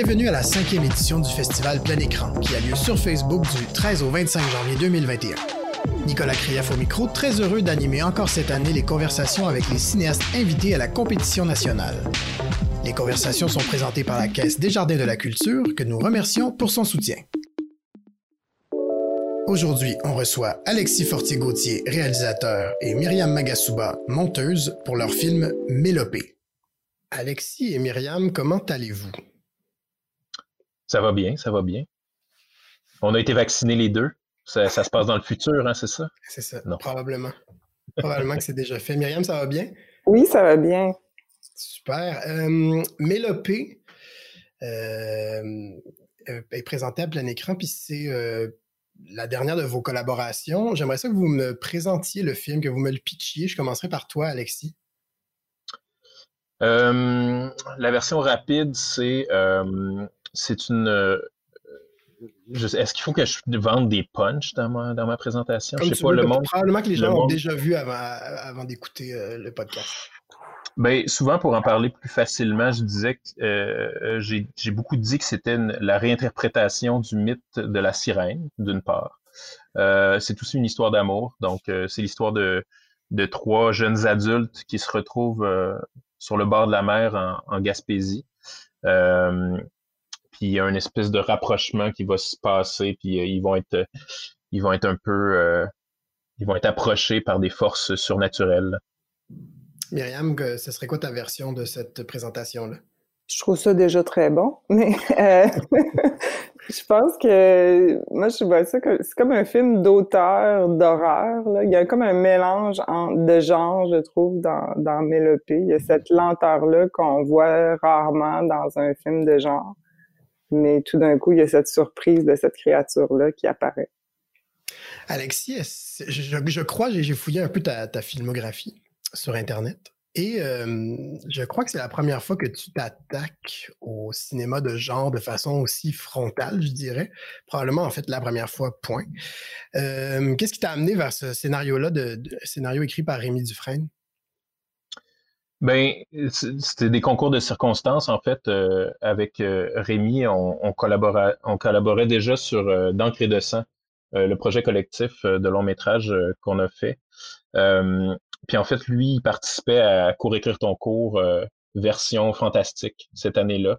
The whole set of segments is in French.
Bienvenue à la cinquième édition du festival Plein Écran, qui a lieu sur Facebook du 13 au 25 janvier 2021. Nicolas Krief au micro, très heureux d'animer encore cette année les conversations avec les cinéastes invités à la compétition nationale. Les conversations sont présentées par la Caisse des Jardins de la Culture, que nous remercions pour son soutien. Aujourd'hui, on reçoit Alexis Fortier-Gauthier, réalisateur, et Myriam Magasuba, monteuse, pour leur film Mélopée. Alexis et Myriam, comment allez-vous? Ça va bien, ça va bien. On a été vaccinés les deux. Ça, se passe dans le futur, hein, c'est ça? C'est ça, probablement. Probablement que c'est déjà fait. Myriam, ça va bien? Oui, ça va bien. Super. Euh, Mélopée euh, euh, est présenté à plein écran, puis c'est la dernière de vos collaborations. J'aimerais ça que vous me présentiez le film, que vous me le pitchiez. Je commencerai par toi, Alexis. la version rapide, c'est c'est une est-ce qu'il faut que je vende des punchs dans ma, dans ma présentation? je sais pas, le monde. Probablement que les gens ont déjà vu avant, d'écouter euh, le podcast. Ben, souvent, pour en parler plus facilement, je disais que euh, j'ai beaucoup dit que c'était la réinterprétation du mythe de la sirène, d'une part. Euh, c'est aussi une histoire d'amour. Donc, c'est l'histoire de, de trois jeunes adultes qui se retrouvent sur le bord de la mer en, en Gaspésie puis il y a une espèce de rapprochement qui va se passer, puis euh, ils vont être ils vont être un peu euh, ils vont être approchés par des forces surnaturelles. Myriam, ce serait quoi ta version de cette présentation-là? Je trouve ça déjà très bon, mais euh, je pense que moi je vois ça que c'est comme un film d'auteur d'horreur. Il y a comme un mélange de genres, je trouve, dans, dans Mélopée. Il y a cette lenteur-là qu'on voit rarement dans un film de genre mais tout d'un coup, il y a cette surprise de cette créature-là qui apparaît. Alexis, je, crois, j'ai fouillé un peu ta, filmographie sur Internet. Et euh, je crois que c'est la première fois que tu t'attaques au cinéma de genre de façon aussi frontale, je dirais. Probablement, en fait, la première fois, point. Euh, qu'est-ce qui t'a amené vers ce scénario-là, de, scénario écrit par Rémi Dufresne? Ben, c'était des concours de circonstances, en fait. Euh, avec euh, Rémi, on, collaborait, on collaborait déjà sur euh, D'encre et de sang, le projet collectif de long métrage qu'on a fait. puis en fait, lui, il participait à Cours écrire ton cours version fantastique cette année-là.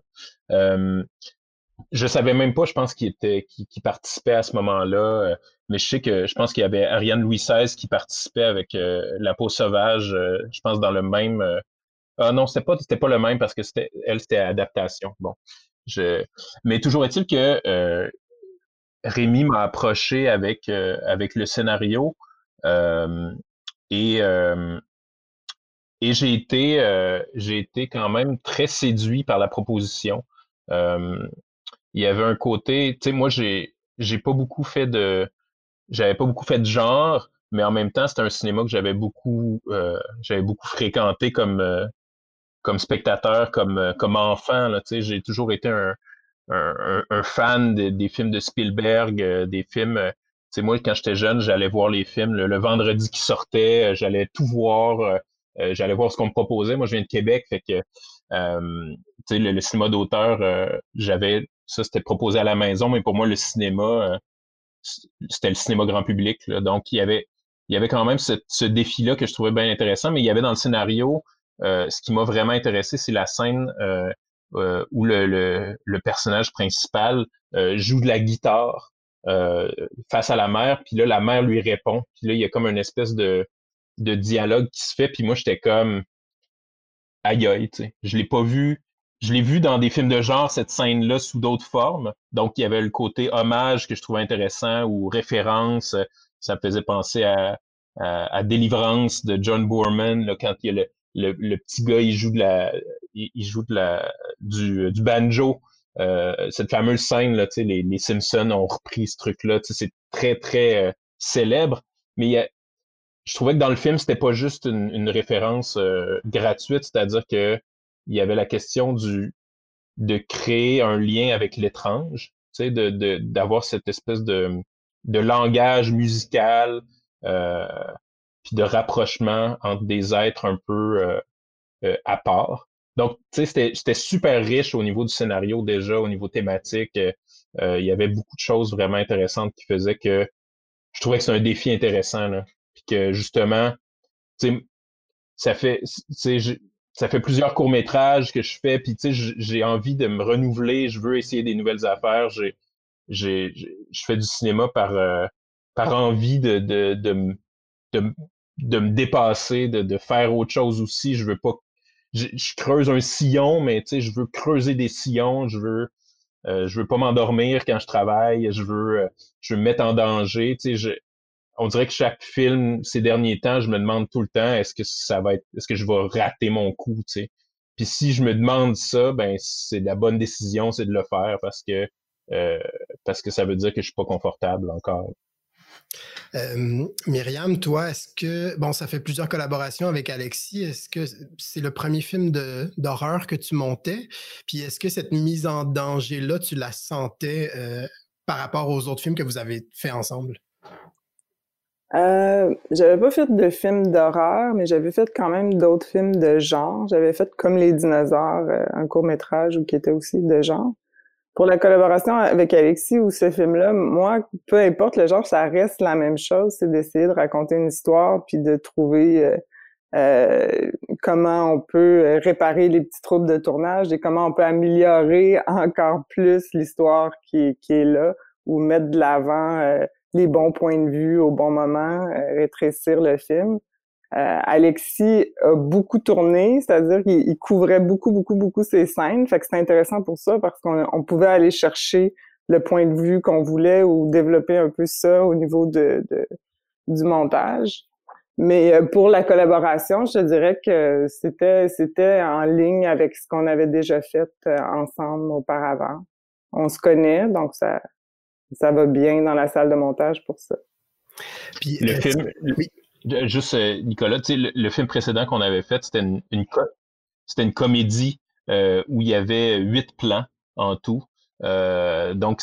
Je savais même pas, je pense qu'il était, qui participait à ce moment-là. mais je sais que je pense qu'il y avait Ariane Louis XVI qui participait avec La peau sauvage, je pense dans le même ah non, c'était pas, c'était pas le même parce que c'était, elle, c'était adaptation. Bon. Je... Mais toujours est-il que euh, Rémi m'a approché avec, euh, avec le scénario euh, et, et j'ai été, j'ai été quand même très séduit par la proposition. Il y avait un côté, tu sais, moi, j'ai, j'ai pas beaucoup fait de, j'avais pas beaucoup fait de genre, mais en même temps, c'était un cinéma que j'avais beaucoup, j'avais beaucoup fréquenté comme comme spectateur, comme, euh, comme enfant. J'ai toujours été un, un, un fan des films de Spielberg, euh, des films. Euh, sais, moi, quand j'étais jeune, j'allais voir les films le, vendredi qui sortait, j'allais tout voir, j'allais voir ce qu'on me proposait. Moi, je viens de Québec, fait que le, le, cinéma d'auteur, j'avais ça, c'était proposé à la maison, mais pour moi, le cinéma, c'était le cinéma grand public. donc, il y avait, il y avait quand même ce, défi-là que je trouvais bien intéressant, mais il y avait dans le scénario euh, ce qui m'a vraiment intéressé, c'est la scène euh, euh, où le, le, personnage principal joue de la guitare face à la mère, puis là, la mère lui répond. Puis là, il y a comme une espèce de, de dialogue qui se fait, puis moi, j'étais comme aïe aïe, tu sais. Je l'ai pas vu. Je l'ai vu dans des films de genre, cette scène-là, sous d'autres formes. Donc, il y avait le côté hommage que je trouvais intéressant ou référence. Ça me faisait penser à, à, Délivrance de John Boorman, là, quand il y a le, le, petit gars, il joue de la, il, joue de la, du, du banjo. Euh, cette fameuse scène, là, les, les Simpsons ont repris ce truc-là. C'est très, très euh, célèbre. Mais il y a, je trouvais que dans le film, c'était pas juste une, une référence euh, gratuite, c'est-à-dire que il y avait la question du de créer un lien avec l'étrange, de, de, d'avoir cette espèce de, de langage musical euh, puis de rapprochement entre des êtres un peu euh, euh, à part. donc, tu sais, c'était super riche au niveau du scénario déjà, au niveau thématique. il y avait beaucoup de choses vraiment intéressantes qui faisaient que je trouvais que c'est un défi intéressant. Là. Puis que justement, tu sais, ça fait, ça fait plusieurs courts-métrages que je fais, puis tu sais, j'ai envie de me renouveler, je veux essayer des nouvelles affaires. J'ai, j'ai, je fais du cinéma par, euh, par envie de, de, de, de, de me dépasser, de, de faire autre chose aussi. Je veux pas, je, creuse un sillon, mais tu sais, je veux creuser des sillons, je veux, euh, je veux pas m'endormir quand je travaille, je veux, euh, je veux me mettre en danger. Tu sais, je, on dirait que chaque film ces derniers temps, je me demande tout le temps est-ce que ça va être, est-ce que je vais rater mon coup. Puis si je me demande ça, ben c'est la bonne décision, c'est de le faire parce que euh, parce que ça veut dire que je suis pas confortable encore. Myriam, toi, est-ce que, bon, ça fait plusieurs collaborations avec Alexis, est-ce que c'est le premier film d'horreur que tu montais? Puis est-ce que cette mise en danger-là, tu la sentais euh, par rapport aux autres films que vous avez fait ensemble? Euh, j'avais pas fait de films d'horreur, mais j'avais fait quand même d'autres films de genre. J'avais fait Comme les dinosaures, euh, un court métrage qui était aussi de genre. Pour la collaboration avec Alexis ou ce film-là, moi, peu importe le genre, ça reste la même chose, c'est d'essayer de raconter une histoire puis de trouver euh, euh comment on peut réparer les petits troubles de tournage et comment on peut améliorer encore plus l'histoire qui, qui est là ou mettre de l'avant euh, les bons points de vue au bon moment, euh, rétrécir le film. Euh, Alexis a beaucoup tourné, c'est-à-dire qu'il couvrait beaucoup, beaucoup, beaucoup ses scènes. Fait que c'était intéressant pour ça parce qu'on pouvait aller chercher le point de vue qu'on voulait ou développer un peu ça au niveau de, du montage. Mais euh, pour la collaboration, je dirais que c'était c'était en ligne avec ce qu'on avait déjà fait ensemble auparavant. On se connaît, donc ça ça va bien dans la salle de montage pour ça. Puis, le film, oui. juste euh, Nicolas, tu sais, le, film précédent qu'on avait fait, c'était une, c'était une comédie euh, où il y avait huit plans en tout. Euh, donc,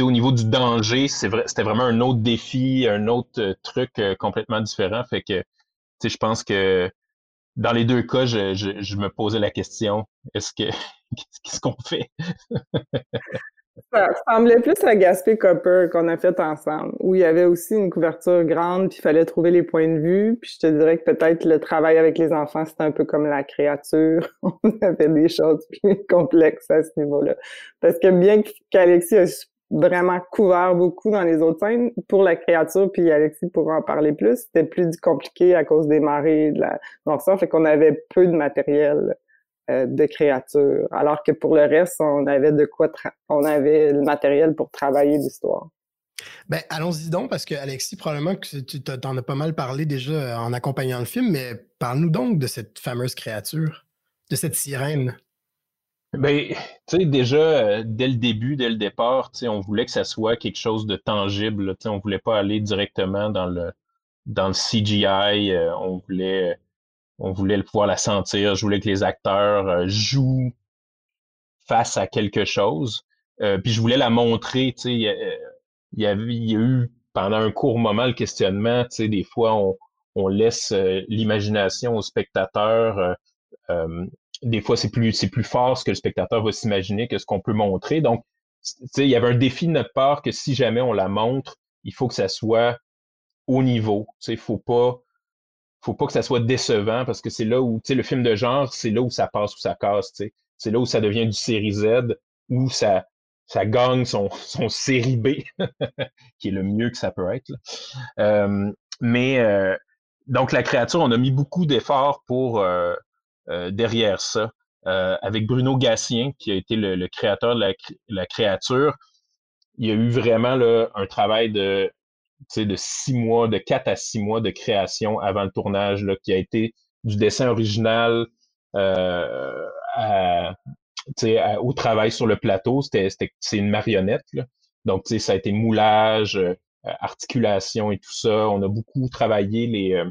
au niveau du danger, c'était vraiment un autre défi, un autre truc complètement différent. Fait que, je pense que dans les deux cas, je, je me posais la question est-ce que qu'est-ce qu'on fait? Ça ressemblait plus à Gaspé Copper qu'on a fait ensemble, où il y avait aussi une couverture grande, puis il fallait trouver les points de vue. Puis je te dirais que peut-être le travail avec les enfants, c'était un peu comme la créature. On avait des choses plus complexes à ce niveau-là. Parce que bien qu'Alexis a vraiment couvert beaucoup dans les autres scènes, pour la créature, puis Alexis pourra en parler plus, c'était plus compliqué à cause des marées, de la fait qu'on avait peu de matériel euh, de créatures. Alors que pour le reste, on avait de quoi on avait le matériel pour travailler l'histoire. Ben, allons-y donc, parce que Alexis, probablement que tu t'en as pas mal parlé déjà euh, en accompagnant le film, mais parle-nous donc de cette fameuse créature, de cette sirène. Ben, tu sais, déjà, euh, dès le début, dès le départ, tu sais, on voulait que ça soit quelque chose de tangible. Tu sais, on voulait pas aller directement dans le, dans le CGI. on voulait on voulait pouvoir la sentir. Je voulais que les acteurs euh, jouent face à quelque chose. Euh, puis je voulais la montrer. Il y, a, il y a eu pendant un court moment le questionnement. Des fois on, laisse euh, l'imagination au spectateur. des fois c'est plus c'est plus fort ce que le spectateur va s'imaginer que ce qu'on peut montrer. Donc, il y avait un défi de notre part que si jamais on la montre, il faut que ça soit au niveau. Il faut pas faut pas que ça soit décevant parce que c'est là où, tu sais, le film de genre, c'est là où ça passe ou ça casse, tu sais. C'est là où ça devient du série Z, où ça, ça gagne son, son série B, qui est le mieux que ça peut être. Euh, mais euh, donc la créature, on a mis beaucoup d'efforts pour euh, derrière ça. avec Bruno Gassien, qui a été le, créateur de la, la, créature, il y a eu vraiment là, un travail de de six mois, de quatre à six mois de création avant le tournage, là, qui a été du dessin original euh, au travail sur le plateau. C'était, c'est une marionnette. Là. Donc, ça a été moulage, euh, articulation et tout ça. On a beaucoup travaillé les, euh,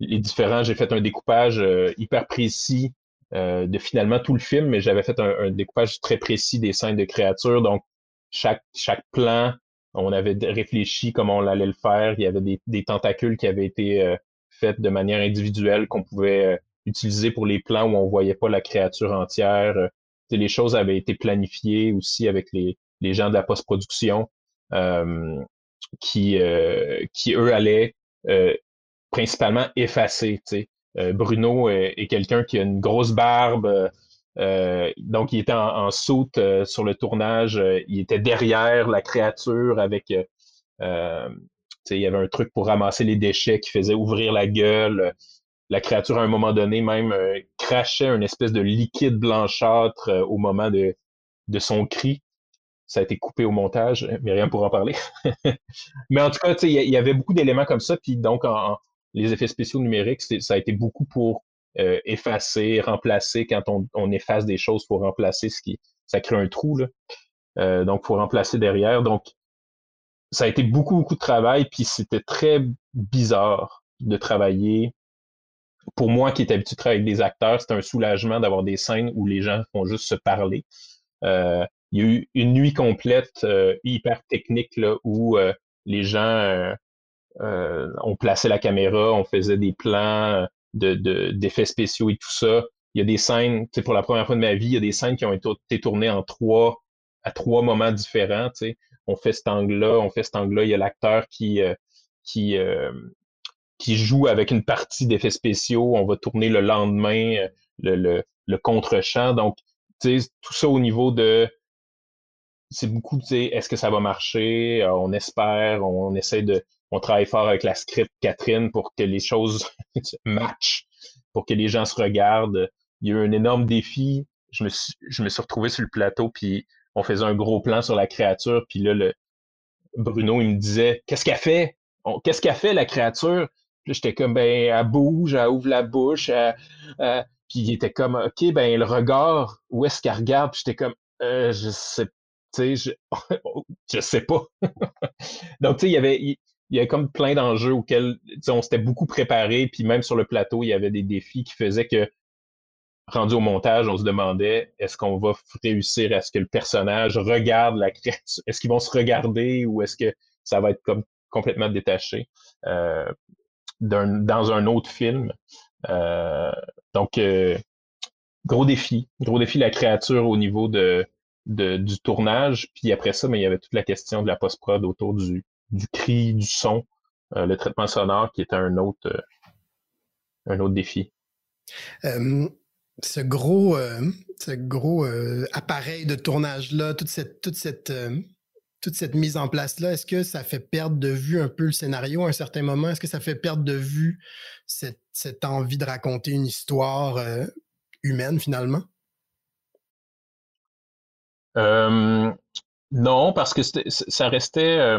les différents. J'ai fait un découpage hyper précis de finalement tout le film, mais j'avais fait un, un, découpage très précis des scènes de créatures. Donc, chaque, chaque plan on avait réfléchi comment on allait le faire. Il y avait des, tentacules qui avaient été euh, faites de manière individuelle qu'on pouvait utilisé pour les plans où on voyait pas la créature entière. les choses avaient été planifiées aussi avec les, les gens de la post-production qui, qui, eux, allaient principalement effacer. Bruno est, quelqu'un qui a une grosse barbe. Donc, il était en, en soute sur le tournage. il était derrière la créature avec il y avait un truc pour ramasser les déchets qui faisait ouvrir la gueule. La créature, à un moment donné, même euh, crachait une espèce de liquide blanchâtre euh, au moment de, de son cri. Ça a été coupé au montage, mais rien pour en parler. mais en tout cas, il y, avait beaucoup d'éléments comme ça. Puis donc, les effets spéciaux numériques, ça a été beaucoup pour euh, effacer, remplacer. Quand on, on, efface des choses, pour remplacer ce qui. Ça crée un trou. Là. donc, il faut remplacer derrière. Donc, ça a été beaucoup, beaucoup de travail, puis c'était très bizarre de travailler. Pour moi qui étais habitué de travailler avec des acteurs, c'était un soulagement d'avoir des scènes où les gens font juste se parler. Euh, il y a eu une nuit complète euh, hyper technique là, où euh, les gens ont placé la caméra, on faisait des plans de, d'effets spéciaux et tout ça. Il y a des scènes, pour la première fois de ma vie, il y a des scènes qui ont été tournées en trois à trois moments différents. sais on fait cet angle-là, on fait cet angle-là. Il y a l'acteur qui, euh, qui, euh, qui joue avec une partie d'effets spéciaux. On va tourner le lendemain euh, le, le, le contre-champ. Donc, tout ça au niveau de c'est beaucoup, tu sais, est-ce que ça va marcher? on espère, on, essaie de, on travaille fort avec la script Catherine pour que les choses matchent, pour que les gens se regardent. Il y a eu un énorme défi. Je me suis, je me suis retrouvé sur le plateau, puis on faisait un gros plan sur la créature, puis là, le, Bruno, il me disait Qu'est-ce qu'elle fait? Qu'est-ce qu'elle fait, la créature? Puis j'étais comme ben, elle bouge, elle ouvre la bouche, puis il était comme OK, ben le regard, où est-ce qu'elle regarde? Puis j'étais comme euh, je sais je, je sais pas. Donc, tu sais, il y avait, y avait comme plein d'enjeux auxquels on s'était beaucoup préparé, puis même sur le plateau, il y avait des défis qui faisaient que rendu au montage, on se demandait est-ce qu'on va réussir à ce que le personnage regarde la créature, est-ce qu'ils vont se regarder ou est-ce que ça va être comme complètement détaché euh, dans un autre film? Euh, donc, euh, gros défi, gros défi la créature au niveau du tournage. Puis après ça, mais il y avait toute la question de la post-prod autour du, du cri, du son, le traitement sonore qui était un autre, un autre défi ce gros, euh, ce gros euh, appareil de tournage-là, toute cette, toute cette, euh, toute cette mise en place-là, est-ce que ça fait perdre de vue un peu le scénario à un certain moment? Est-ce que ça fait perdre de vue cette, cette envie de raconter une histoire humaine finalement? non, parce que ça restait.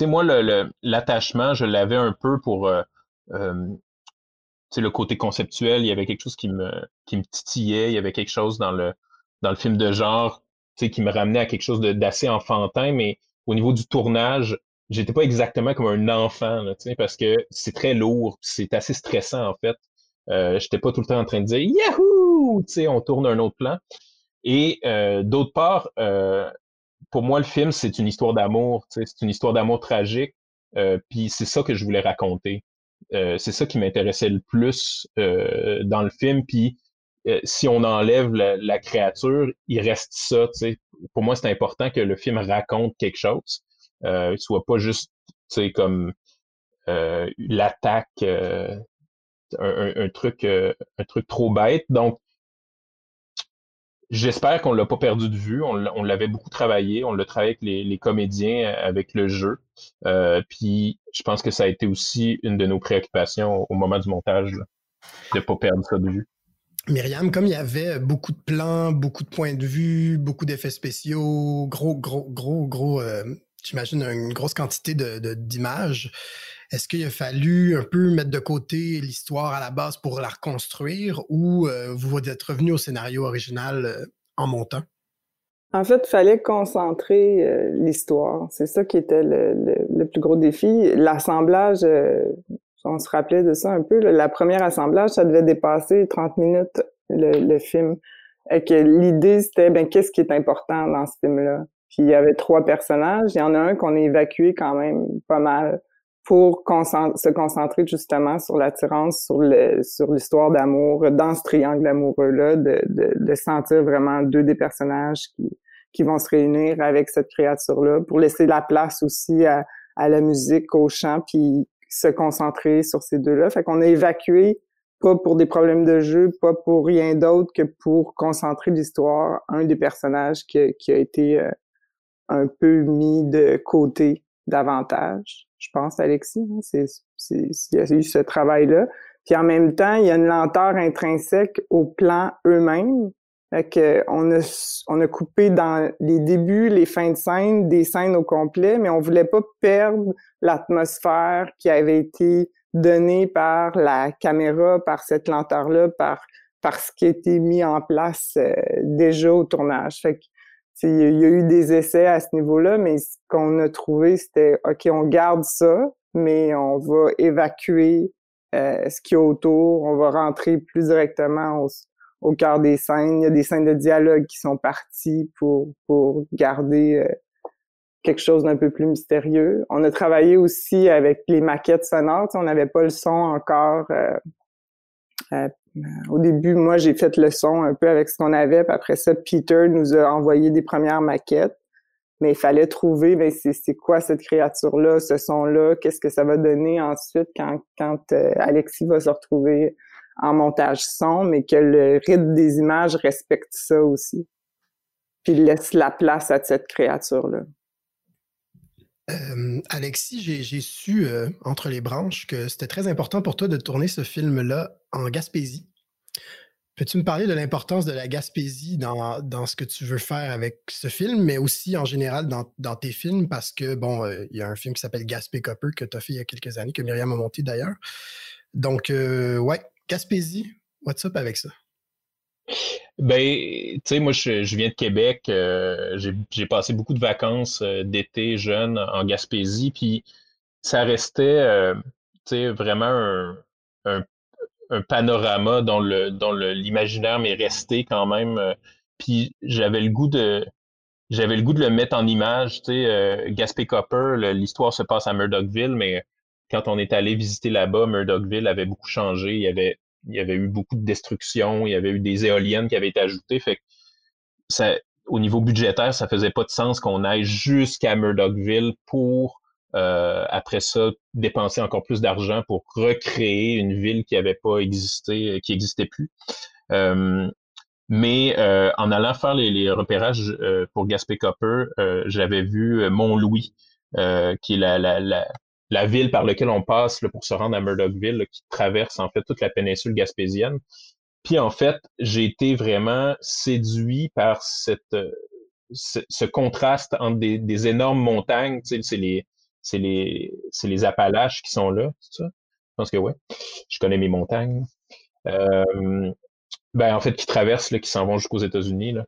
Sais, moi, l'attachement, je l'avais un peu pour le côté conceptuel, il y avait quelque chose qui me, qui me titillait, il y avait quelque chose dans le, dans le film de genre qui me ramenait à quelque chose d'assez enfantin, mais au niveau du tournage, j'étais pas exactement comme un enfant, parce que c'est très lourd, c'est assez stressant en fait. Euh, j'étais pas tout le temps en train de dire Yahoo! on tourne un autre plan. Et euh, d'autre part, euh, pour moi, le film, c'est une histoire d'amour, c'est une histoire d'amour tragique. Euh, puis c'est ça que je voulais raconter. Euh, c'est ça qui m'intéressait le plus euh, dans le film. Puis euh, si on enlève la, créature, il reste ça. Pour moi, c'est important que le film raconte quelque chose. Euh, soit pas juste comme l'attaque, un, un, truc, un truc trop bête. Donc, J'espère qu'on l'a pas perdu de vue. On l'avait beaucoup travaillé. On l'a travaillé avec les, comédiens, euh, avec le jeu. Euh, puis je pense que ça a été aussi une de nos préoccupations au moment du montage, de de pas perdre ça de vue. Myriam, comme il y avait beaucoup de plans, beaucoup de points de vue, beaucoup d'effets spéciaux, gros, gros, gros, gros, euh, j'imagine une grosse quantité d'images. De, est-ce qu'il a fallu un peu mettre de côté l'histoire à la base pour la reconstruire ou euh, vous êtes revenu au scénario original euh, en montant? En fait, il fallait concentrer euh, l'histoire. C'est ça qui était le, plus gros défi. L'assemblage, on se rappelait de ça un peu. la première assemblage, ça devait dépasser 30 minutes le, film. Et que l'idée, c'était ben qu'est-ce qui est important dans ce film-là? Puis il y avait trois personnages. Il y en a un qu'on a évacué quand même pas mal pour se concentrer justement sur l'attirance, sur le, sur l'histoire d'amour dans ce triangle amoureux-là, de, de, de, sentir vraiment deux des personnages qui, qui vont se réunir avec cette créature-là pour laisser la place aussi à, à la musique, au chant, puis se concentrer sur ces deux-là. Fait qu'on a évacué, pas pour des problèmes de jeu, pas pour rien d'autre que pour concentrer l'histoire, un des personnages qui, qui a été euh, un peu mis de côté davantage. Je pense, Alexis, hein, il y a eu ce travail-là. Puis en même temps, il y a une lenteur intrinsèque aux plans eux-mêmes. Fait on a, on a coupé dans les débuts, les fins de scène, des scènes au complet, mais on voulait pas perdre l'atmosphère qui avait été donnée par la caméra, par cette lenteur-là, par, par ce qui été mis en place euh, déjà au tournage. Fait que il y a eu des essais à ce niveau-là, mais ce qu'on a trouvé, c'était OK, on garde ça, mais on va évacuer euh, ce qu'il y a autour, on va rentrer plus directement au, cœur des scènes. Il y a des scènes de dialogue qui sont parties pour, pour garder euh, quelque chose d'un peu plus mystérieux. On a travaillé aussi avec les maquettes sonores. on n'avait pas le son encore euh, au début, moi, j'ai fait le son un peu avec ce qu'on avait, puis après ça, Peter nous a envoyé des premières maquettes. Mais il fallait trouver, ben, c'est quoi cette créature-là, ce son-là, qu'est-ce que ça va donner ensuite quand, quand euh, Alexis va se retrouver en montage son, mais que le rythme des images respecte ça aussi. Puis laisse la place à cette créature-là. Euh, Alexis, j'ai su euh, entre les branches que c'était très important pour toi de tourner ce film-là en Gaspésie. Peux-tu me parler de l'importance de la Gaspésie dans, ce que tu veux faire avec ce film, mais aussi en général dans, tes films, parce que, bon, euh, il y a un film qui s'appelle Gaspé Copper que tu as fait il y a quelques années, que Myriam a monté d'ailleurs. Donc, ouais, Gaspésie, what's up avec ça? Ben, tu sais, moi, je, viens de Québec. Euh, j'ai passé beaucoup de vacances euh, d'été jeune en Gaspésie, puis ça restait, euh, tu sais, vraiment un, panorama dont le dont l'imaginaire m'est resté quand même. puis j'avais le goût de j'avais le goût de le mettre en image. Tu sais, Gaspé Copper, l'histoire se passe à Murdochville, mais quand on est allé visiter là-bas, Murdochville avait beaucoup changé. Il y avait il y avait eu beaucoup de destruction, il y avait eu des éoliennes qui avaient été ajoutées. Fait que ça, au niveau budgétaire, ça faisait pas de sens qu'on aille jusqu'à Murdochville pour euh, après ça dépenser encore plus d'argent pour recréer une ville qui avait pas existé, qui existait plus. Euh, mais euh, en allant faire les, repérages pour Gaspé Copper, j'avais vu Mont-Louis, qui est la ville par laquelle on passe pour se rendre à Murdochville, qui traverse en fait toute la péninsule gaspésienne. Puis en fait, j'ai été vraiment séduit par cette, euh, ce, contraste entre des, énormes montagnes, tu sais, c'est les, les, les Appalaches qui sont là, c'est ça? Je pense que oui. Je connais mes montagnes. Euh, ben en fait, qui traversent, là, qui s'en vont jusqu'aux États-Unis. Là.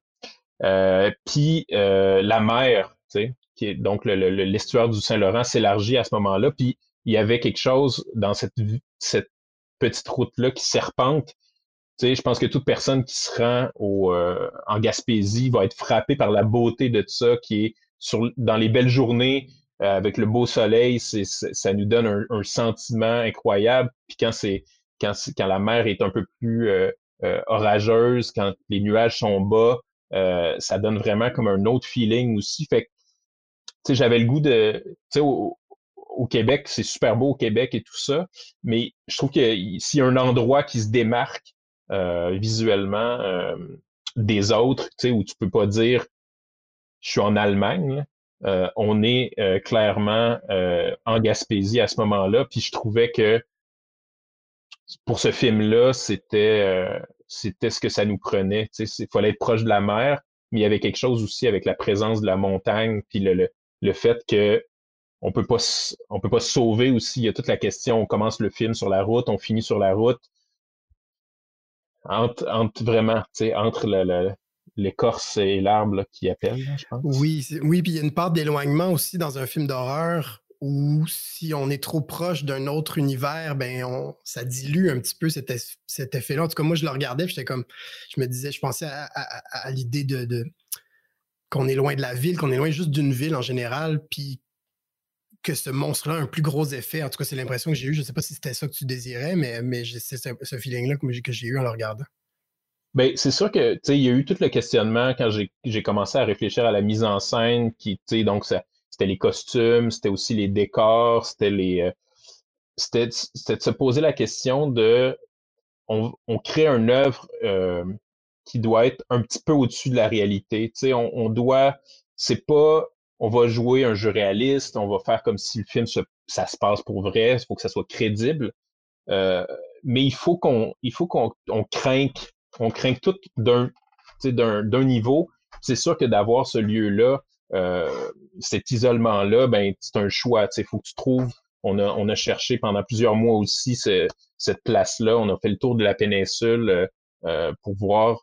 Euh, puis la mer, tu sais, donc l'estuaire du Saint-Laurent s'élargit à ce moment-là, puis il y avait quelque chose dans cette, cette petite route-là qui serpente. Tu sais, je pense que toute personne qui se rend au, euh, en Gaspésie va être frappée par la beauté de ça, qui est sur, dans les belles journées, euh, avec le beau soleil, ça nous donne un, sentiment incroyable. Puis quand c'est quand, quand la mer est un peu plus euh, orageuse, quand les nuages sont bas, ça donne vraiment comme un autre feeling aussi. Fait que j'avais le goût de, tu sais, au, Québec, c'est super beau au Québec et tout ça, mais je trouve que s'il y a un endroit qui se démarque euh, visuellement euh, des autres, tu sais, où tu peux pas dire je suis en Allemagne, euh, on est clairement en Gaspésie à ce moment-là, puis je trouvais que pour ce film-là, c'était c'était ce que ça nous prenait. Il fallait être proche de la mer, mais il y avait quelque chose aussi avec la présence de la montagne, puis le, le fait que on peut pas on peut pas sauver aussi. Il y a toute la question, on commence le film sur la route, on finit sur la route. Entre, entre vraiment, tu sais, entre l'écorce et l'arbre qui appelle, je pense. Oui, oui, puis il y a une part d'éloignement aussi dans un film d'horreur où si on est trop proche d'un autre univers, ben on, ça dilue un petit peu cet, cet effet-là. En tout cas, moi, je le regardais, j'étais comme, je me disais, je pensais à, l'idée de qu'on est loin de la ville, qu'on est loin juste d'une ville en général, puis que ce monstre-là a un plus gros effet. En tout cas, c'est l'impression que j'ai eue. Je ne sais pas si c'était ça que tu désirais, mais, mais c'est ce feeling-là que j'ai eu en le regardant. Ben, c'est sûr que, il y a eu tout le questionnement quand j'ai commencé à réfléchir à la mise en scène, qui, donc, c'était les costumes, c'était aussi les décors, c'était les. Euh, c'était de se poser la question de. On, on crée une œuvre euh, qui doit être un petit peu au-dessus de la réalité. Tu sais, on, doit. C'est pas. On va jouer un jeu réaliste, on va faire comme si le film, se, ça se passe pour vrai, il faut que ça soit crédible. Euh, mais il faut qu'on il faut qu'on on craigne on craint tout d'un d'un niveau. C'est sûr que d'avoir ce lieu-là, euh, cet isolement-là, ben, c'est un choix. Il faut que tu trouves. On a, on a cherché pendant plusieurs mois aussi cette place-là. On a fait le tour de la péninsule euh, pour voir.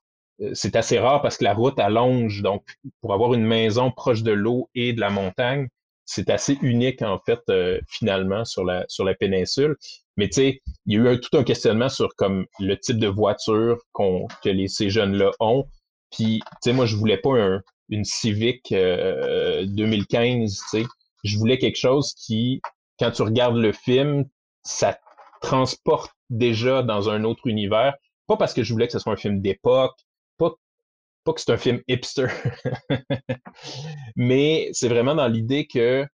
C'est assez rare parce que la route allonge. Donc, pour avoir une maison proche de l'eau et de la montagne, c'est assez unique, en fait, finalement, sur la, sur la péninsule. Mais tu sais, il y a eu tout un questionnement sur comme le type de voiture que les, ces jeunes-là ont. Puis, tu sais, moi, je voulais pas une Civic 2015, euh, tu sais. Je voulais quelque chose qui, quand tu regardes le film, ça transporte déjà dans un autre univers. Pas parce que je voulais que ce soit un film d'époque, que c'est un film hipster, mais c'est vraiment dans l'idée que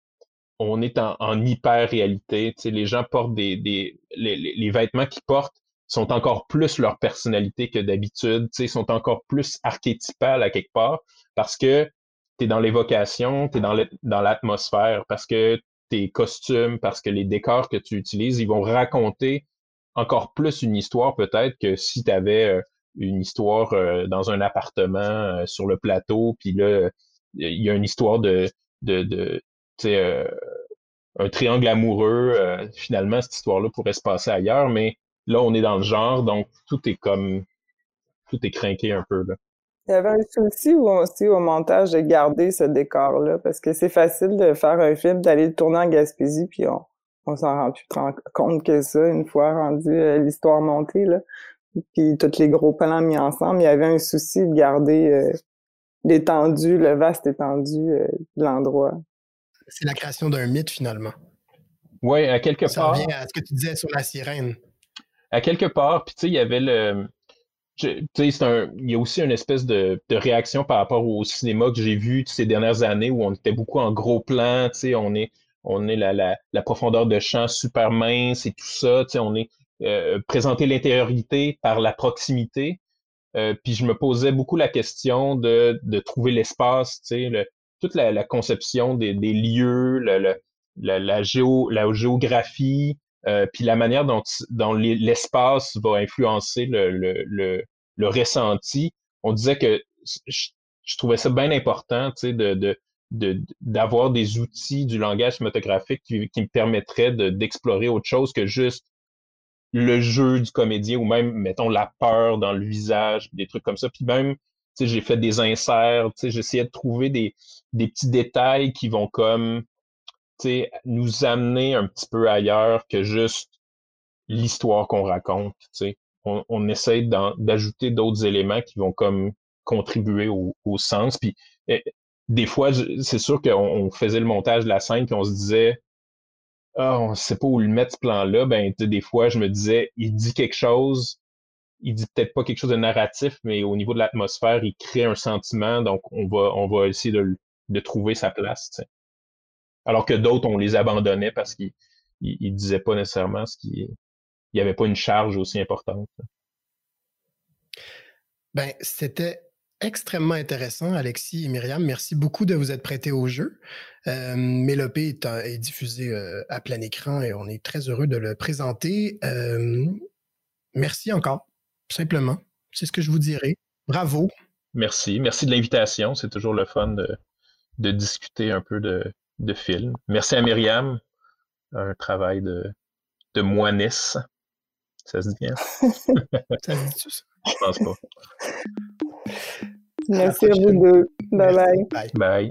on est en, hyper-réalité. Les gens portent des, des les, vêtements qu'ils portent sont encore plus leur personnalité que d'habitude, sont encore plus archétypales à quelque part parce que tu es dans l'évocation, tu es dans l'atmosphère, parce que tes costumes, parce que les décors que tu utilises, ils vont raconter encore plus une histoire peut-être que si tu avais euh, une histoire euh, dans un appartement euh, sur le plateau, puis là, il y a une histoire de, de, de euh, un triangle amoureux, finalement, cette histoire-là pourrait se passer ailleurs, mais là, on est dans le genre, donc tout est comme, tout est craqué un peu, là. Il y avait un souci aussi au montage de garder ce décor-là, parce que c'est facile de faire un film, d'aller le tourner en Gaspésie, puis on, on s'en rend plus compte que ça, une fois rendu l'histoire montée, là. Puis tous les gros plans mis ensemble, il y avait un souci de garder l'étendue, le vaste étendu de l'endroit c'est la création d'un mythe finalement. Oui, à quelque Ça part. revient à ce que tu disais sur la sirène. À quelque part, puis tu sais, il y avait le. Tu sais, un, il y a aussi une espèce de, réaction par rapport au cinéma que j'ai vu ces dernières années où on était beaucoup en gros plan, tu sais, on est, on est la, la, profondeur de champ super mince et tout ça, tu sais, on est euh, présenter l'intériorité par la proximité. Euh, puis je me posais beaucoup la question de, de trouver l'espace, le, toute la, conception des, lieux, la, géo, la géographie, euh, puis la manière dont, l'espace va influencer le, ressenti. On disait que je, trouvais ça bien important, de, d'avoir des outils du langage cinématographique qui, me permettraient d'explorer autre chose que juste le jeu du comédien ou même, mettons, la peur dans le visage, des trucs comme ça. Puis même, j'ai fait des inserts, j'essayais de trouver des, des petits détails qui vont comme nous amener un petit peu ailleurs que juste l'histoire qu'on raconte. On, on essaie d'ajouter d'autres éléments qui vont comme contribuer au, sens. Puis eh, des fois, c'est sûr qu'on faisait le montage de la scène puis on se disait Ah, on sait pas où le mettre ce plan-là. Ben, des fois, je me disais, il dit quelque chose, il dit peut-être pas quelque chose de narratif, mais au niveau de l'atmosphère, il crée un sentiment, donc on va, on va essayer de, de trouver sa place. Alors que d'autres, on les abandonnait parce qu'ils ne disaient pas nécessairement ce qui il n'y avait pas une charge aussi importante. Ben, c'était extrêmement intéressant, Alexis et Myriam. Merci beaucoup de vous être prêtés au jeu. Euh, Mélopée est, diffusé euh, à plein écran et on est très heureux de le présenter. Euh, merci encore simplement. C'est ce que je vous dirais. Bravo. Merci. Merci de l'invitation. C'est toujours le fun de, discuter un peu de, de film. Merci à Myriam. Un travail de, de moinesse. Ça se dit bien? ça se dit ça? Je pense pas. Merci à vous deux. Bye bye. Bye. bye.